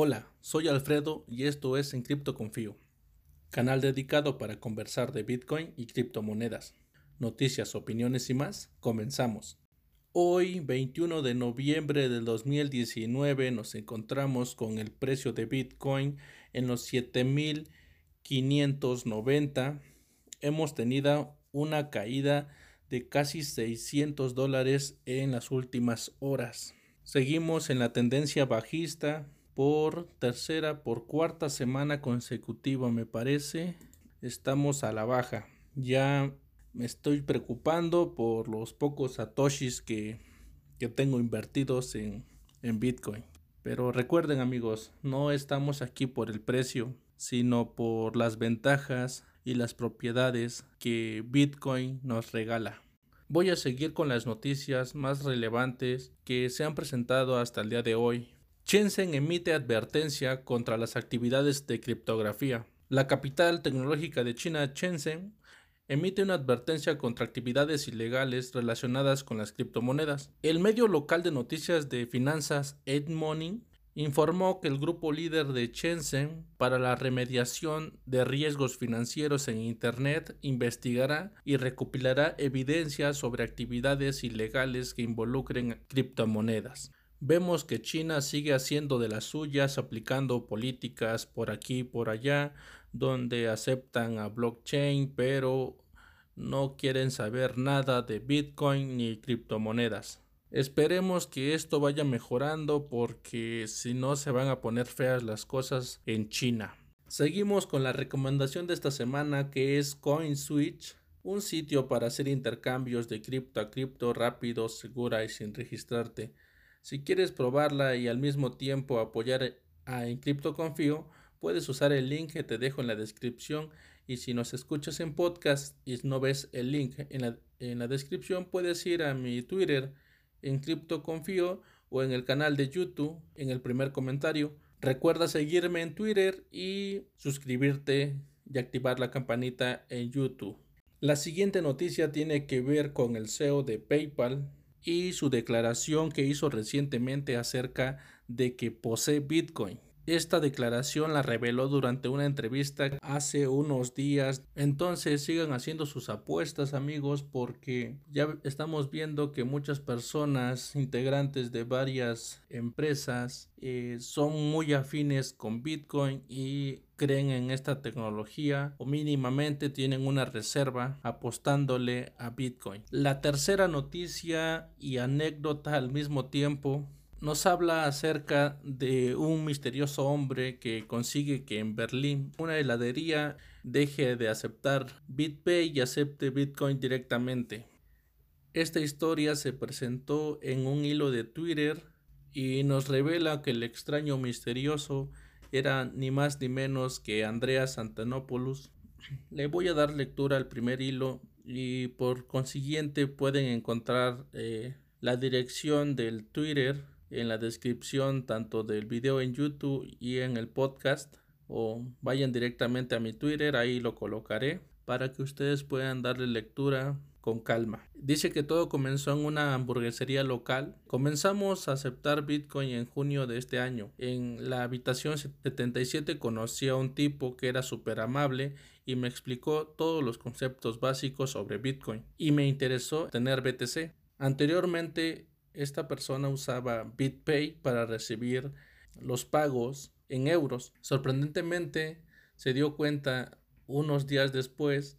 Hola, soy Alfredo y esto es En Cripto Confío, canal dedicado para conversar de Bitcoin y criptomonedas. Noticias, opiniones y más, comenzamos. Hoy, 21 de noviembre del 2019, nos encontramos con el precio de Bitcoin en los 7590. Hemos tenido una caída de casi 600 dólares en las últimas horas. Seguimos en la tendencia bajista por tercera, por cuarta semana consecutiva me parece. Estamos a la baja. Ya me estoy preocupando por los pocos satoshis que, que tengo invertidos en, en Bitcoin. Pero recuerden amigos, no estamos aquí por el precio, sino por las ventajas y las propiedades que Bitcoin nos regala. Voy a seguir con las noticias más relevantes que se han presentado hasta el día de hoy Shenzhen emite advertencia contra las actividades de criptografía. La capital tecnológica de China, Shenzhen, emite una advertencia contra actividades ilegales relacionadas con las criptomonedas. El medio local de noticias de finanzas EdMoney informó que el grupo líder de Shenzhen para la remediación de riesgos financieros en Internet investigará y recopilará evidencia sobre actividades ilegales que involucren criptomonedas. Vemos que China sigue haciendo de las suyas, aplicando políticas por aquí y por allá, donde aceptan a blockchain, pero no quieren saber nada de Bitcoin ni criptomonedas. Esperemos que esto vaya mejorando porque si no se van a poner feas las cosas en China. Seguimos con la recomendación de esta semana que es CoinSwitch, un sitio para hacer intercambios de cripto a cripto rápido, segura y sin registrarte. Si quieres probarla y al mismo tiempo apoyar a En Confío, puedes usar el link que te dejo en la descripción y si nos escuchas en podcast y no ves el link en la, en la descripción, puedes ir a mi Twitter en Confío o en el canal de YouTube en el primer comentario. Recuerda seguirme en Twitter y suscribirte y activar la campanita en YouTube. La siguiente noticia tiene que ver con el CEO de PayPal, y su declaración que hizo recientemente acerca de que posee Bitcoin. Esta declaración la reveló durante una entrevista hace unos días. Entonces sigan haciendo sus apuestas amigos porque ya estamos viendo que muchas personas integrantes de varias empresas eh, son muy afines con Bitcoin y creen en esta tecnología o mínimamente tienen una reserva apostándole a Bitcoin. La tercera noticia y anécdota al mismo tiempo nos habla acerca de un misterioso hombre que consigue que en Berlín una heladería deje de aceptar BitPay y acepte Bitcoin directamente. Esta historia se presentó en un hilo de Twitter y nos revela que el extraño misterioso era ni más ni menos que Andreas Antonopoulos. Le voy a dar lectura al primer hilo y por consiguiente pueden encontrar eh, la dirección del Twitter en la descripción tanto del video en YouTube y en el podcast o vayan directamente a mi Twitter, ahí lo colocaré para que ustedes puedan darle lectura con calma. Dice que todo comenzó en una hamburguesería local. Comenzamos a aceptar Bitcoin en junio de este año. En la habitación 77 conocí a un tipo que era súper amable y me explicó todos los conceptos básicos sobre Bitcoin y me interesó tener BTC. Anteriormente esta persona usaba BitPay para recibir los pagos en euros. Sorprendentemente, se dio cuenta unos días después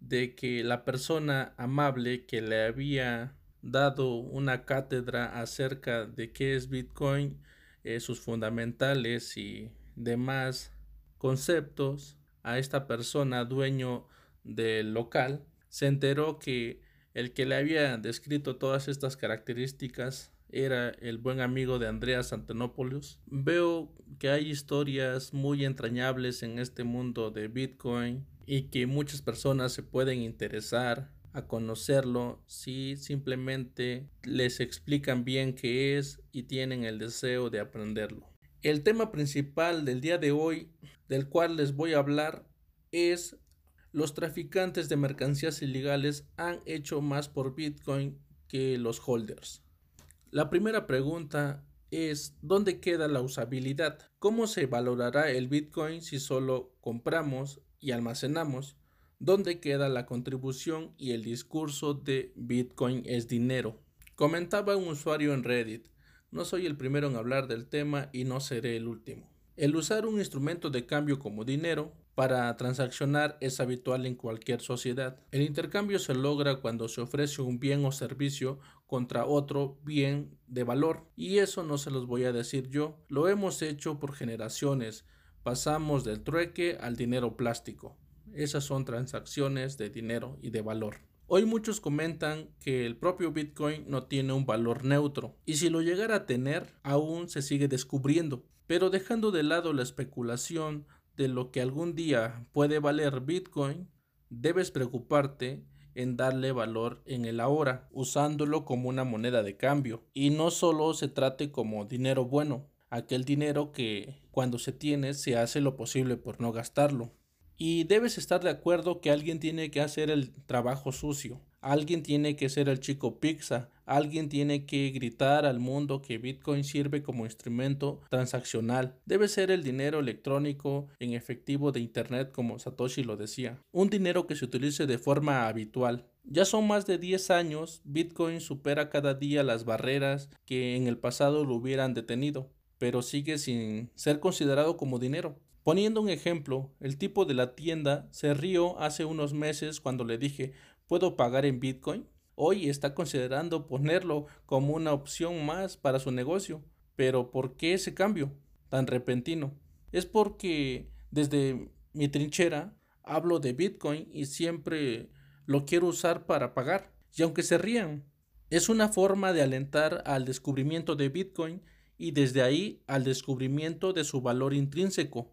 de que la persona amable que le había dado una cátedra acerca de qué es Bitcoin, eh, sus fundamentales y demás conceptos, a esta persona dueño del local, se enteró que el que le había descrito todas estas características era el buen amigo de Andreas Antonopoulos. Veo que hay historias muy entrañables en este mundo de Bitcoin y que muchas personas se pueden interesar a conocerlo si simplemente les explican bien qué es y tienen el deseo de aprenderlo. El tema principal del día de hoy, del cual les voy a hablar, es los traficantes de mercancías ilegales han hecho más por Bitcoin que los holders. La primera pregunta es dónde queda la usabilidad. ¿Cómo se valorará el Bitcoin si solo compramos y almacenamos? ¿Dónde queda la contribución y el discurso de Bitcoin es dinero? Comentaba un usuario en Reddit, no soy el primero en hablar del tema y no seré el último. El usar un instrumento de cambio como dinero para transaccionar es habitual en cualquier sociedad. El intercambio se logra cuando se ofrece un bien o servicio contra otro bien de valor. Y eso no se los voy a decir yo, lo hemos hecho por generaciones. Pasamos del trueque al dinero plástico. Esas son transacciones de dinero y de valor. Hoy muchos comentan que el propio Bitcoin no tiene un valor neutro y si lo llegara a tener aún se sigue descubriendo. Pero dejando de lado la especulación de lo que algún día puede valer Bitcoin, debes preocuparte en darle valor en el ahora, usándolo como una moneda de cambio. Y no solo se trate como dinero bueno, aquel dinero que cuando se tiene se hace lo posible por no gastarlo. Y debes estar de acuerdo que alguien tiene que hacer el trabajo sucio. Alguien tiene que ser el chico pizza, alguien tiene que gritar al mundo que Bitcoin sirve como instrumento transaccional. Debe ser el dinero electrónico en efectivo de Internet como Satoshi lo decía. Un dinero que se utilice de forma habitual. Ya son más de 10 años, Bitcoin supera cada día las barreras que en el pasado lo hubieran detenido, pero sigue sin ser considerado como dinero. Poniendo un ejemplo, el tipo de la tienda se rió hace unos meses cuando le dije ¿Puedo pagar en Bitcoin? Hoy está considerando ponerlo como una opción más para su negocio. Pero ¿por qué ese cambio tan repentino? Es porque desde mi trinchera hablo de Bitcoin y siempre lo quiero usar para pagar. Y aunque se rían, es una forma de alentar al descubrimiento de Bitcoin y desde ahí al descubrimiento de su valor intrínseco.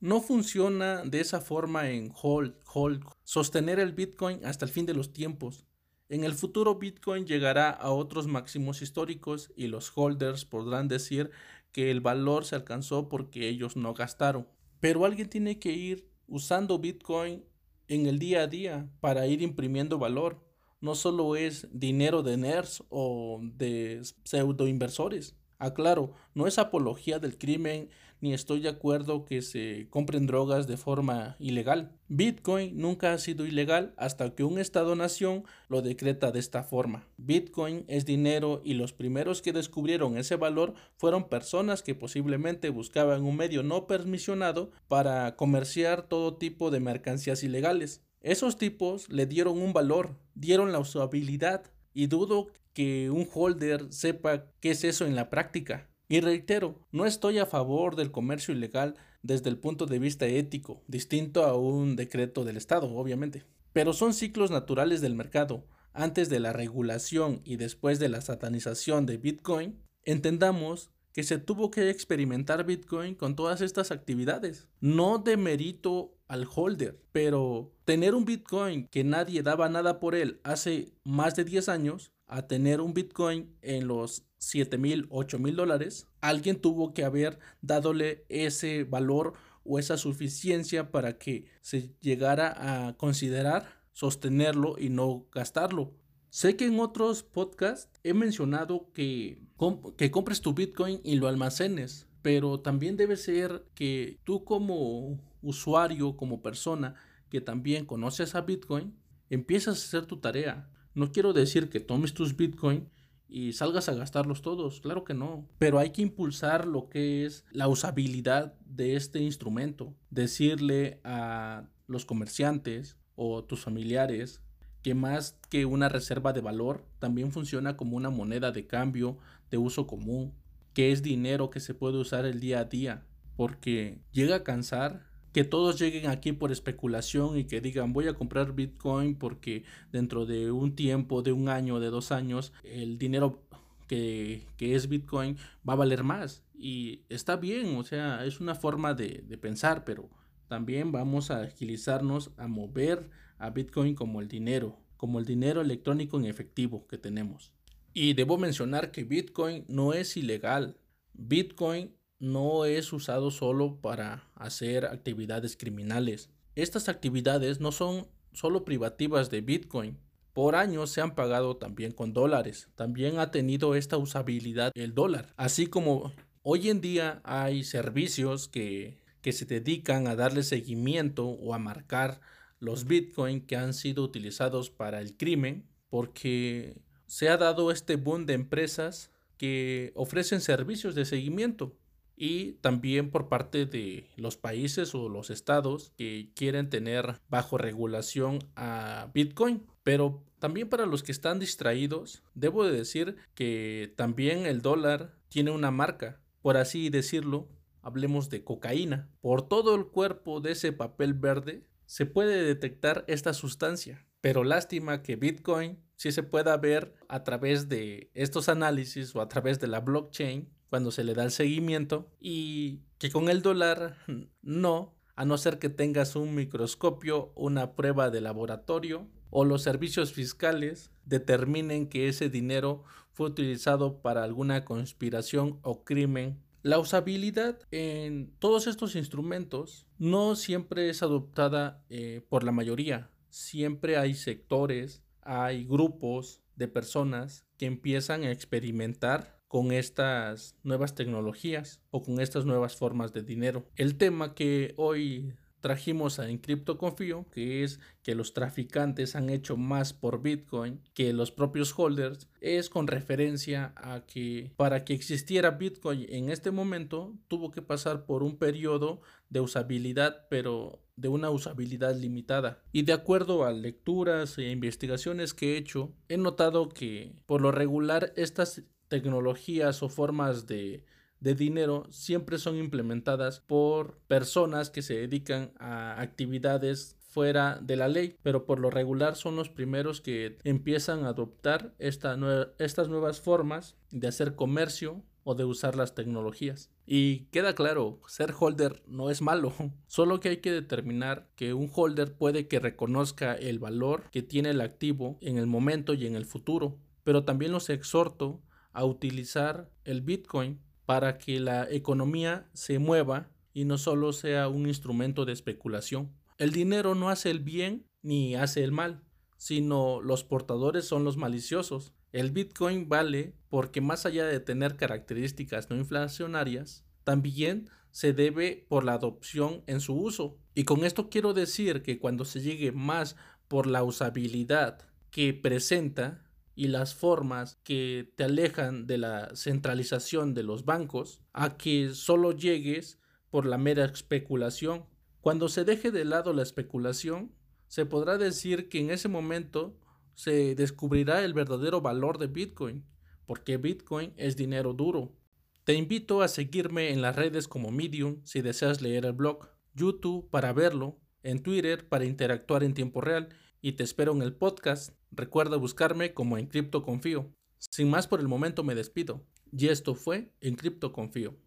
No funciona de esa forma en hold, hold, sostener el Bitcoin hasta el fin de los tiempos. En el futuro Bitcoin llegará a otros máximos históricos y los holders podrán decir que el valor se alcanzó porque ellos no gastaron. Pero alguien tiene que ir usando Bitcoin en el día a día para ir imprimiendo valor. No solo es dinero de nerds o de pseudo inversores. Aclaro, no es apología del crimen ni estoy de acuerdo que se compren drogas de forma ilegal. Bitcoin nunca ha sido ilegal hasta que un Estado-nación lo decreta de esta forma. Bitcoin es dinero y los primeros que descubrieron ese valor fueron personas que posiblemente buscaban un medio no permisionado para comerciar todo tipo de mercancías ilegales. Esos tipos le dieron un valor, dieron la usabilidad y dudo que un holder sepa qué es eso en la práctica. Y reitero, no estoy a favor del comercio ilegal desde el punto de vista ético, distinto a un decreto del Estado, obviamente. Pero son ciclos naturales del mercado. Antes de la regulación y después de la satanización de Bitcoin, entendamos que se tuvo que experimentar Bitcoin con todas estas actividades. No de mérito al holder, pero tener un Bitcoin que nadie daba nada por él hace más de 10 años a tener un Bitcoin en los 7 mil, 8 mil dólares, alguien tuvo que haber dadole ese valor o esa suficiencia para que se llegara a considerar sostenerlo y no gastarlo. Sé que en otros podcasts he mencionado que, que compres tu Bitcoin y lo almacenes, pero también debe ser que tú como usuario, como persona que también conoces a Bitcoin, empiezas a hacer tu tarea. No quiero decir que tomes tus Bitcoin y salgas a gastarlos todos, claro que no, pero hay que impulsar lo que es la usabilidad de este instrumento, decirle a los comerciantes o tus familiares que más que una reserva de valor, también funciona como una moneda de cambio de uso común, que es dinero que se puede usar el día a día, porque llega a cansar que todos lleguen aquí por especulación y que digan voy a comprar Bitcoin porque dentro de un tiempo, de un año, de dos años, el dinero que, es Bitcoin va a valer más. Y está bien, o sea, es una forma de, de pensar, pero también vamos a agilizarnos a mover a Bitcoin como el dinero, como el dinero electrónico en efectivo que tenemos. Y debo mencionar que Bitcoin no es ilegal. Bitcoin no es usado solo para hacer actividades criminales. Estas actividades no son solo privativas de Bitcoin. por años se han pagado también con dólares. También ha tenido esta usabilidad el dólar. Así como hoy en día hay servicios que, que se dedican a darle seguimiento o a marcar los bitcoins que han sido utilizados para el crimen porque se ha dado este boom de empresas que ofrecen servicios de seguimiento y también por parte de los países o los estados que quieren tener bajo regulación a Bitcoin. Pero también para los que están distraídos, debo de decir que también el dólar tiene una marca, por así decirlo, hablemos de cocaína. Por todo el cuerpo de ese papel verde se puede detectar esta sustancia. Pero lástima que Bitcoin sí se pueda ver a través de estos análisis o a través de la blockchain cuando se le da el seguimiento y que con el dólar no, a no ser que tengas un microscopio, una prueba de laboratorio o los servicios fiscales determinen que ese dinero fue utilizado para alguna conspiración o crimen. La usabilidad en todos estos instrumentos no siempre es adoptada eh, por la mayoría. Siempre hay sectores, hay grupos de personas que empiezan a experimentar con estas nuevas tecnologías o con estas nuevas formas de dinero. El tema que hoy trajimos a Encrypto Confío, que es que los traficantes han hecho más por Bitcoin que los propios holders, es con referencia a que para que existiera Bitcoin en este momento tuvo que pasar por un periodo de usabilidad, pero de una usabilidad limitada. Y de acuerdo a lecturas e investigaciones que he hecho, he notado que por lo regular estas tecnologías o formas de, dinero siempre son implementadas por personas que se dedican a actividades fuera de la ley, pero por lo regular son los primeros que empiezan a adoptar estas nuevas formas de hacer comercio o de usar las tecnologías. Y queda claro, ser holder no es malo, solo que hay que determinar que un holder puede que reconozca el valor que tiene el activo en el momento y en el futuro, pero también los exhorto a utilizar el Bitcoin para que la economía se mueva y no solo sea un instrumento de especulación. El dinero no hace el bien ni hace el mal, sino los portadores son los maliciosos. El Bitcoin vale porque más allá de tener características no inflacionarias, también se debe por la adopción en su uso. Y con esto quiero decir que cuando se llegue más por la usabilidad que presenta, y las formas que te alejan de la centralización de los bancos a que solo llegues por la mera especulación. Cuando se deje de lado la especulación, se podrá decir que en ese momento se descubrirá el verdadero valor de Bitcoin, porque Bitcoin es dinero duro. Te invito a seguirme en las redes como Medium si deseas leer el blog, YouTube para verlo, en Twitter para interactuar en tiempo real y te espero en el podcast. Recuerda buscarme como en Confío. Sin más por el momento me despido. Y esto fue En Confío.